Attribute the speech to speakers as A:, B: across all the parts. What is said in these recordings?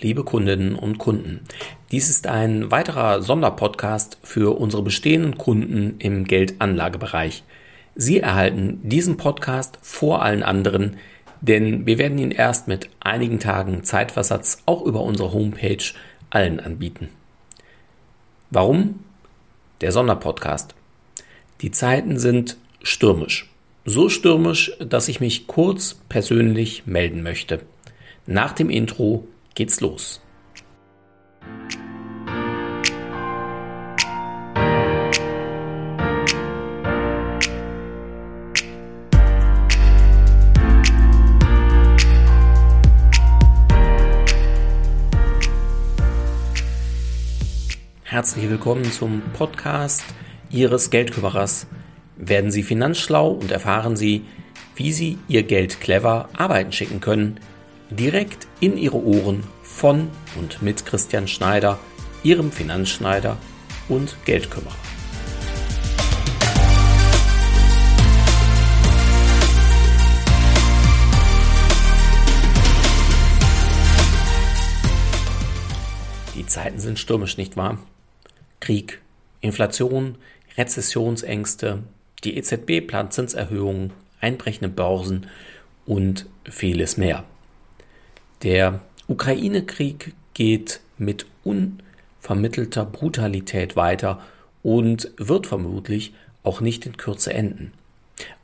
A: liebe Kundinnen und Kunden. Dies ist ein weiterer Sonderpodcast für unsere bestehenden Kunden im Geldanlagebereich. Sie erhalten diesen Podcast vor allen anderen, denn wir werden ihn erst mit einigen Tagen Zeitversatz auch über unsere Homepage allen anbieten. Warum? Der Sonderpodcast. Die Zeiten sind stürmisch. So stürmisch, dass ich mich kurz persönlich melden möchte. Nach dem Intro geht's los. Herzlich willkommen zum Podcast Ihres Geldkümmerers. Werden Sie finanzschlau und erfahren Sie, wie Sie Ihr Geld clever arbeiten schicken können – direkt in Ihre Ohren von und mit Christian Schneider, Ihrem Finanzschneider und Geldkümmerer. Die Zeiten sind stürmisch, nicht wahr? Krieg, Inflation, Rezessionsängste, die EZB plant Zinserhöhungen, einbrechende Börsen und vieles mehr. Der Ukraine-Krieg geht mit unvermittelter Brutalität weiter und wird vermutlich auch nicht in Kürze enden.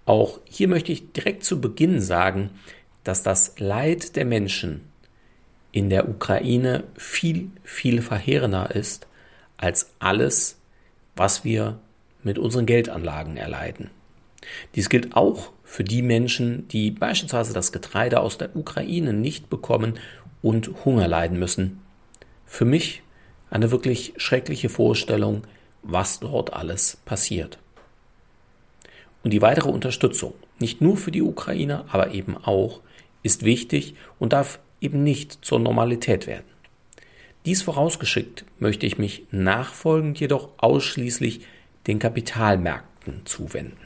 A: Auch hier möchte ich direkt zu Beginn sagen, dass das Leid der Menschen in der Ukraine viel, viel verheerender ist als alles, was wir mit unseren Geldanlagen erleiden. Dies gilt auch für die Menschen, die beispielsweise das Getreide aus der Ukraine nicht bekommen und Hunger leiden müssen. Für mich eine wirklich schreckliche Vorstellung, was dort alles passiert. Und die weitere Unterstützung, nicht nur für die Ukraine, aber eben auch, ist wichtig und darf eben nicht zur Normalität werden. Dies vorausgeschickt möchte ich mich nachfolgend jedoch ausschließlich den Kapitalmärkten zuwenden.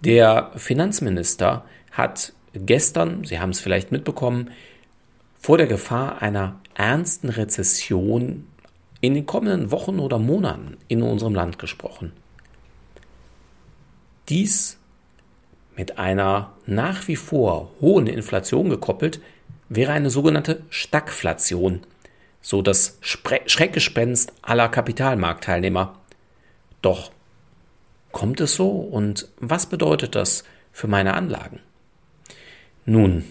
A: Der Finanzminister hat gestern, Sie haben es vielleicht mitbekommen, vor der Gefahr einer ernsten Rezession in den kommenden Wochen oder Monaten in unserem Land gesprochen. Dies mit einer nach wie vor hohen Inflation gekoppelt wäre eine sogenannte Stagflation, so das Schreckgespenst aller Kapitalmarktteilnehmer. Doch Kommt es so und was bedeutet das für meine Anlagen? Nun,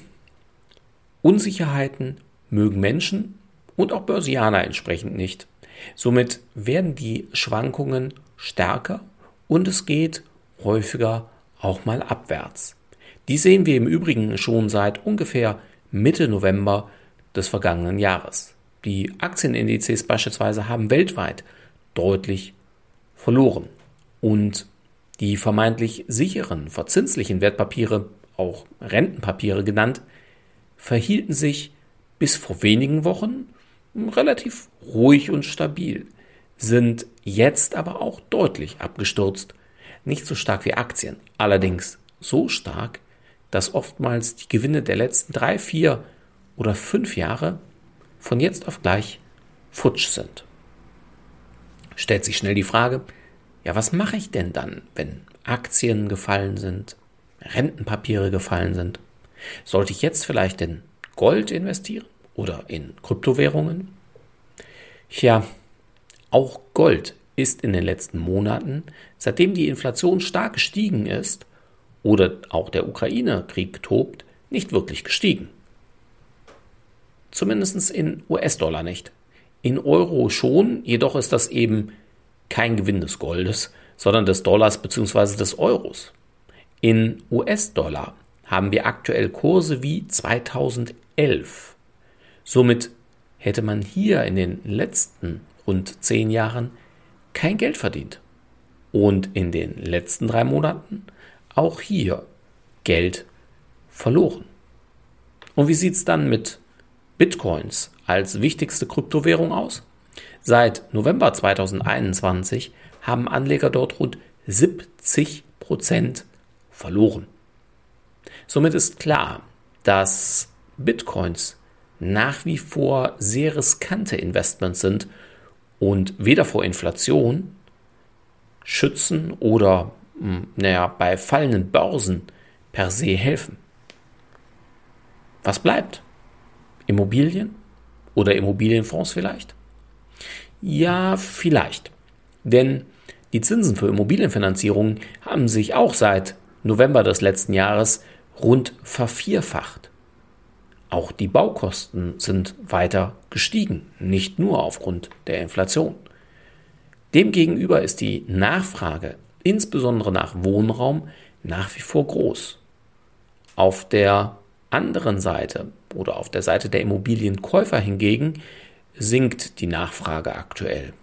A: Unsicherheiten mögen Menschen und auch Börsianer entsprechend nicht. Somit werden die Schwankungen stärker und es geht häufiger auch mal abwärts. Die sehen wir im Übrigen schon seit ungefähr Mitte November des vergangenen Jahres. Die Aktienindizes beispielsweise haben weltweit deutlich verloren. Und die vermeintlich sicheren, verzinslichen Wertpapiere, auch Rentenpapiere genannt, verhielten sich bis vor wenigen Wochen relativ ruhig und stabil, sind jetzt aber auch deutlich abgestürzt. Nicht so stark wie Aktien, allerdings so stark, dass oftmals die Gewinne der letzten drei, vier oder fünf Jahre von jetzt auf gleich futsch sind. Stellt sich schnell die Frage, ja, was mache ich denn dann, wenn Aktien gefallen sind, Rentenpapiere gefallen sind? Sollte ich jetzt vielleicht in Gold investieren oder in Kryptowährungen? Ja, auch Gold ist in den letzten Monaten, seitdem die Inflation stark gestiegen ist oder auch der Ukraine-Krieg tobt, nicht wirklich gestiegen. Zumindest in US-Dollar nicht. In Euro schon, jedoch ist das eben kein Gewinn des Goldes, sondern des Dollars bzw. des Euros. In US-Dollar haben wir aktuell Kurse wie 2011. Somit hätte man hier in den letzten rund zehn Jahren kein Geld verdient. Und in den letzten drei Monaten auch hier Geld verloren. Und wie sieht es dann mit Bitcoins als wichtigste Kryptowährung aus? Seit November 2021 haben Anleger dort rund 70 Prozent verloren. Somit ist klar, dass Bitcoins nach wie vor sehr riskante Investments sind und weder vor Inflation schützen oder hm, naja, bei fallenden Börsen per se helfen. Was bleibt? Immobilien? Oder Immobilienfonds vielleicht? Ja, vielleicht. Denn die Zinsen für Immobilienfinanzierungen haben sich auch seit November des letzten Jahres rund vervierfacht. Auch die Baukosten sind weiter gestiegen, nicht nur aufgrund der Inflation. Demgegenüber ist die Nachfrage, insbesondere nach Wohnraum, nach wie vor groß. Auf der anderen Seite oder auf der Seite der Immobilienkäufer hingegen sinkt die Nachfrage aktuell.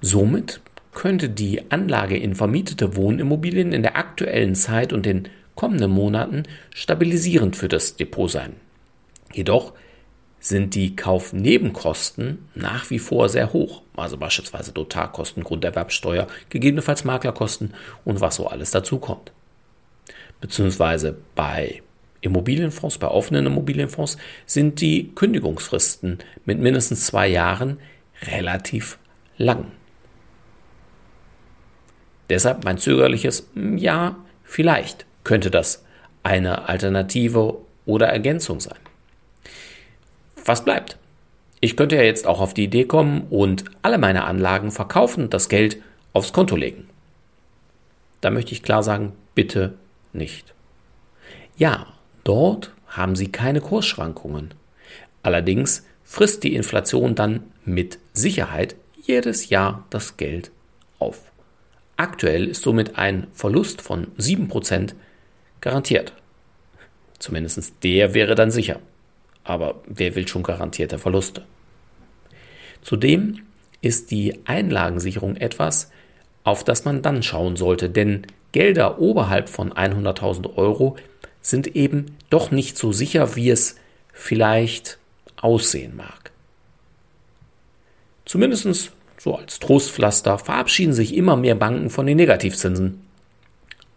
A: Somit könnte die Anlage in vermietete Wohnimmobilien in der aktuellen Zeit und den kommenden Monaten stabilisierend für das Depot sein. Jedoch sind die Kaufnebenkosten nach wie vor sehr hoch, also beispielsweise Notarkosten, Grunderwerbsteuer, gegebenenfalls Maklerkosten und was so alles dazukommt. Beziehungsweise bei Immobilienfonds, bei offenen Immobilienfonds sind die Kündigungsfristen mit mindestens zwei Jahren relativ lang. Deshalb mein zögerliches Ja, vielleicht könnte das eine Alternative oder Ergänzung sein. Was bleibt? Ich könnte ja jetzt auch auf die Idee kommen und alle meine Anlagen verkaufen und das Geld aufs Konto legen. Da möchte ich klar sagen, bitte nicht. Ja, dort haben Sie keine Kursschwankungen. Allerdings frisst die Inflation dann mit Sicherheit jedes Jahr das Geld auf. Aktuell ist somit ein Verlust von 7% garantiert. Zumindest der wäre dann sicher. Aber wer will schon garantierte Verluste? Zudem ist die Einlagensicherung etwas, auf das man dann schauen sollte, denn Gelder oberhalb von 100.000 Euro sind eben doch nicht so sicher, wie es vielleicht aussehen mag. Zumindest so als Trostpflaster verabschieden sich immer mehr Banken von den Negativzinsen.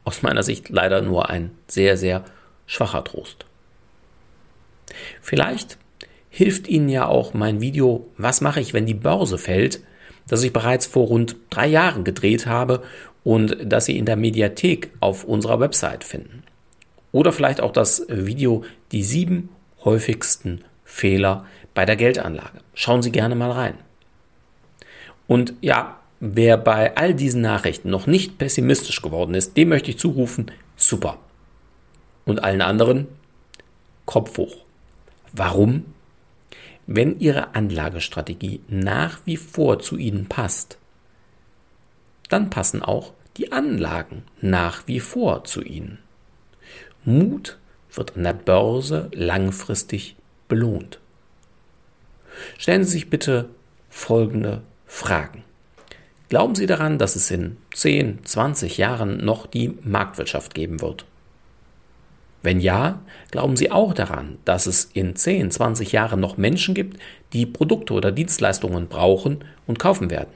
A: Aus meiner Sicht leider nur ein sehr, sehr schwacher Trost. Vielleicht hilft Ihnen ja auch mein Video Was mache ich, wenn die Börse fällt, das ich bereits vor rund drei Jahren gedreht habe und das Sie in der Mediathek auf unserer Website finden. Oder vielleicht auch das Video Die sieben häufigsten Fehler bei der Geldanlage. Schauen Sie gerne mal rein. Und ja, wer bei all diesen Nachrichten noch nicht pessimistisch geworden ist, dem möchte ich zurufen, super. Und allen anderen, Kopf hoch. Warum? Wenn Ihre Anlagestrategie nach wie vor zu Ihnen passt, dann passen auch die Anlagen nach wie vor zu Ihnen. Mut wird an der Börse langfristig belohnt. Stellen Sie sich bitte folgende Fragen. Glauben Sie daran, dass es in 10, 20 Jahren noch die Marktwirtschaft geben wird? Wenn ja, glauben Sie auch daran, dass es in 10, 20 Jahren noch Menschen gibt, die Produkte oder Dienstleistungen brauchen und kaufen werden?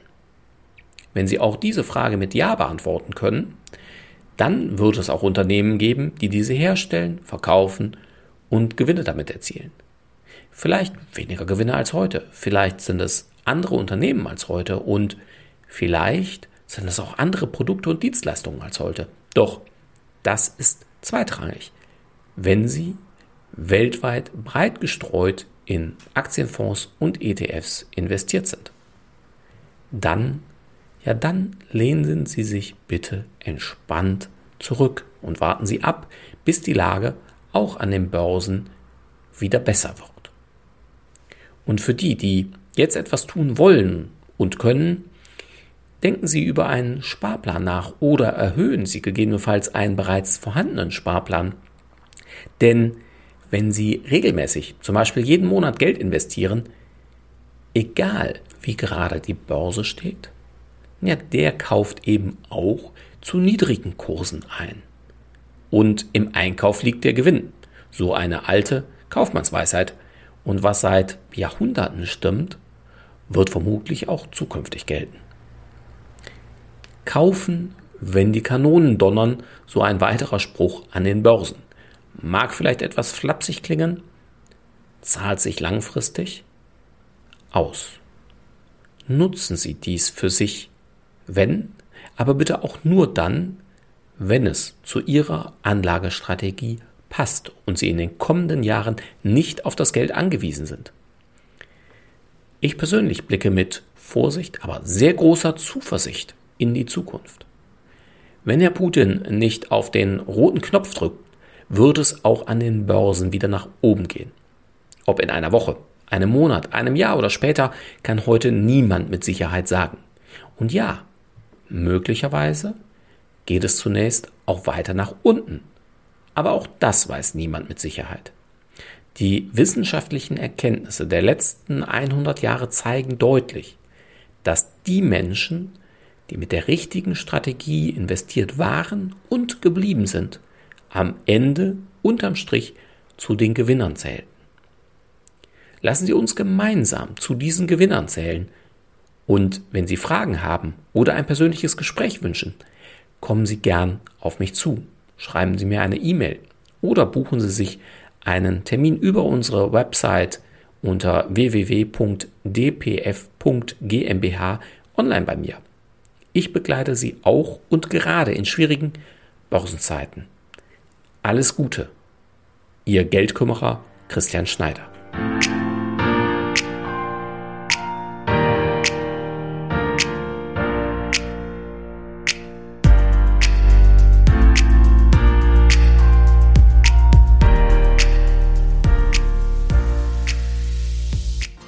A: Wenn Sie auch diese Frage mit Ja beantworten können, dann wird es auch Unternehmen geben, die diese herstellen, verkaufen und Gewinne damit erzielen. Vielleicht weniger Gewinne als heute, vielleicht sind es andere Unternehmen als heute und vielleicht sind es auch andere Produkte und Dienstleistungen als heute. Doch das ist zweitrangig, wenn Sie weltweit breit gestreut in Aktienfonds und ETFs investiert sind. Dann, ja, dann lehnen Sie sich bitte entspannt zurück und warten Sie ab, bis die Lage auch an den Börsen wieder besser wird. Und für die, die jetzt etwas tun wollen und können, denken Sie über einen Sparplan nach oder erhöhen Sie gegebenenfalls einen bereits vorhandenen Sparplan. Denn wenn Sie regelmäßig, zum Beispiel jeden Monat Geld investieren, egal wie gerade die Börse steht, ja, der kauft eben auch zu niedrigen Kursen ein. Und im Einkauf liegt der Gewinn. So eine alte Kaufmannsweisheit. Und was seit Jahrhunderten stimmt, wird vermutlich auch zukünftig gelten. Kaufen, wenn die Kanonen donnern, so ein weiterer Spruch an den Börsen. Mag vielleicht etwas flapsig klingen, zahlt sich langfristig aus. Nutzen Sie dies für sich, wenn, aber bitte auch nur dann, wenn es zu Ihrer Anlagestrategie passt und Sie in den kommenden Jahren nicht auf das Geld angewiesen sind. Ich persönlich blicke mit Vorsicht, aber sehr großer Zuversicht in die Zukunft. Wenn Herr Putin nicht auf den roten Knopf drückt, wird es auch an den Börsen wieder nach oben gehen. Ob in einer Woche, einem Monat, einem Jahr oder später, kann heute niemand mit Sicherheit sagen. Und ja, möglicherweise geht es zunächst auch weiter nach unten. Aber auch das weiß niemand mit Sicherheit. Die wissenschaftlichen Erkenntnisse der letzten 100 Jahre zeigen deutlich, dass die Menschen, die mit der richtigen Strategie investiert waren und geblieben sind, am Ende unterm Strich zu den Gewinnern zählten. Lassen Sie uns gemeinsam zu diesen Gewinnern zählen. Und wenn Sie Fragen haben oder ein persönliches Gespräch wünschen, kommen Sie gern auf mich zu. Schreiben Sie mir eine E-Mail oder buchen Sie sich einen Termin über unsere Website unter www.dpf.gmbh online bei mir. Ich begleite Sie auch und gerade in schwierigen Börsenzeiten. Alles Gute. Ihr Geldkümmerer Christian Schneider.